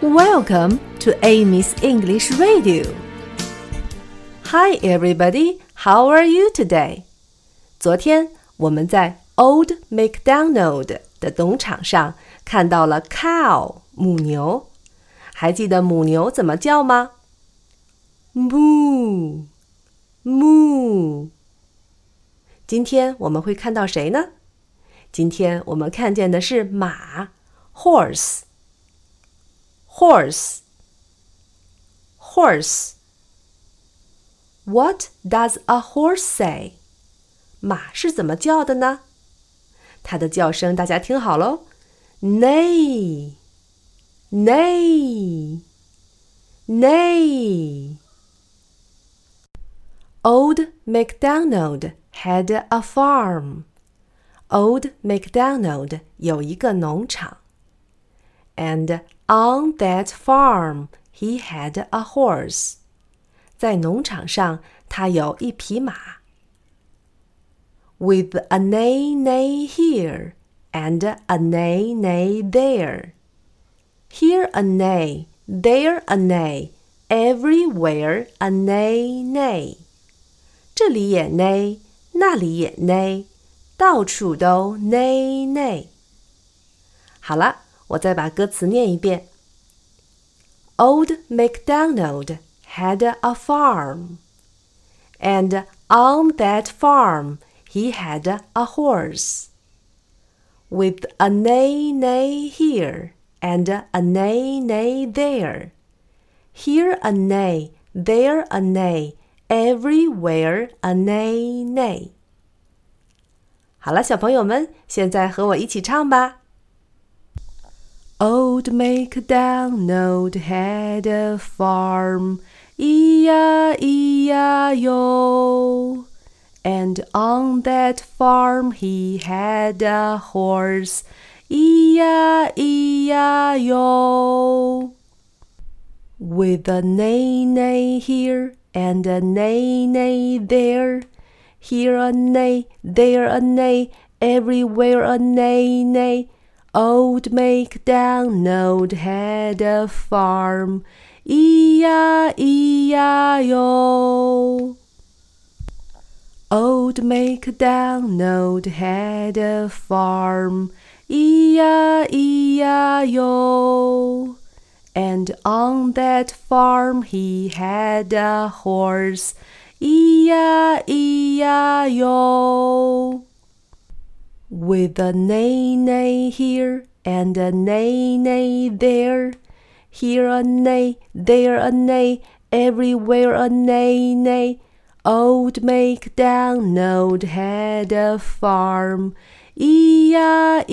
Welcome to Amy's English Radio. Hi, everybody. How are you today? 昨天我们在 Old MacDonald 的农场上看到了 cow 母牛，还记得母牛怎么叫吗？moo moo。今天我们会看到谁呢？今天我们看见的是马，horse horse horse。What does a horse say？马是怎么叫的呢？它的叫声大家听好喽，neigh neigh neigh。Old MacDonald had a farm. Old MacDonald 有一个农场 ，and on that farm he had a horse. 在农场上，他有一匹马。With a neigh neigh here and a neigh neigh there. Here a neigh, there a neigh, everywhere a neigh neigh. 这里也 neigh，那里也 neigh，到处都 neigh neigh。好了， 我再把歌词念一遍。Old MacDonald had a farm, and on that farm he had a horse. With a neigh neigh here and a neigh neigh there. Here a neigh, there a neigh, everywhere a neigh neigh. 好了，小朋友们，现在和我一起唱吧。 Old MacDonald had a farm, E-I-E-I-O. And on that farm he had a horse, E-I-E-I-O. With a neigh neigh here and a neigh neigh there. Here a neigh, there a neigh, everywhere a neigh neigh. Old MacDonald had a farm, E-I-E-I-O. Old MacDonald had a farm, E-I-E-I-O. And on that farm he had a horse, E-I-E-I-O. With a neigh neigh here and a neigh neigh there. Here a neigh, there a neigh, everywhere a neigh neigh. Old MacDonald had a farm, E-I-E-I-O.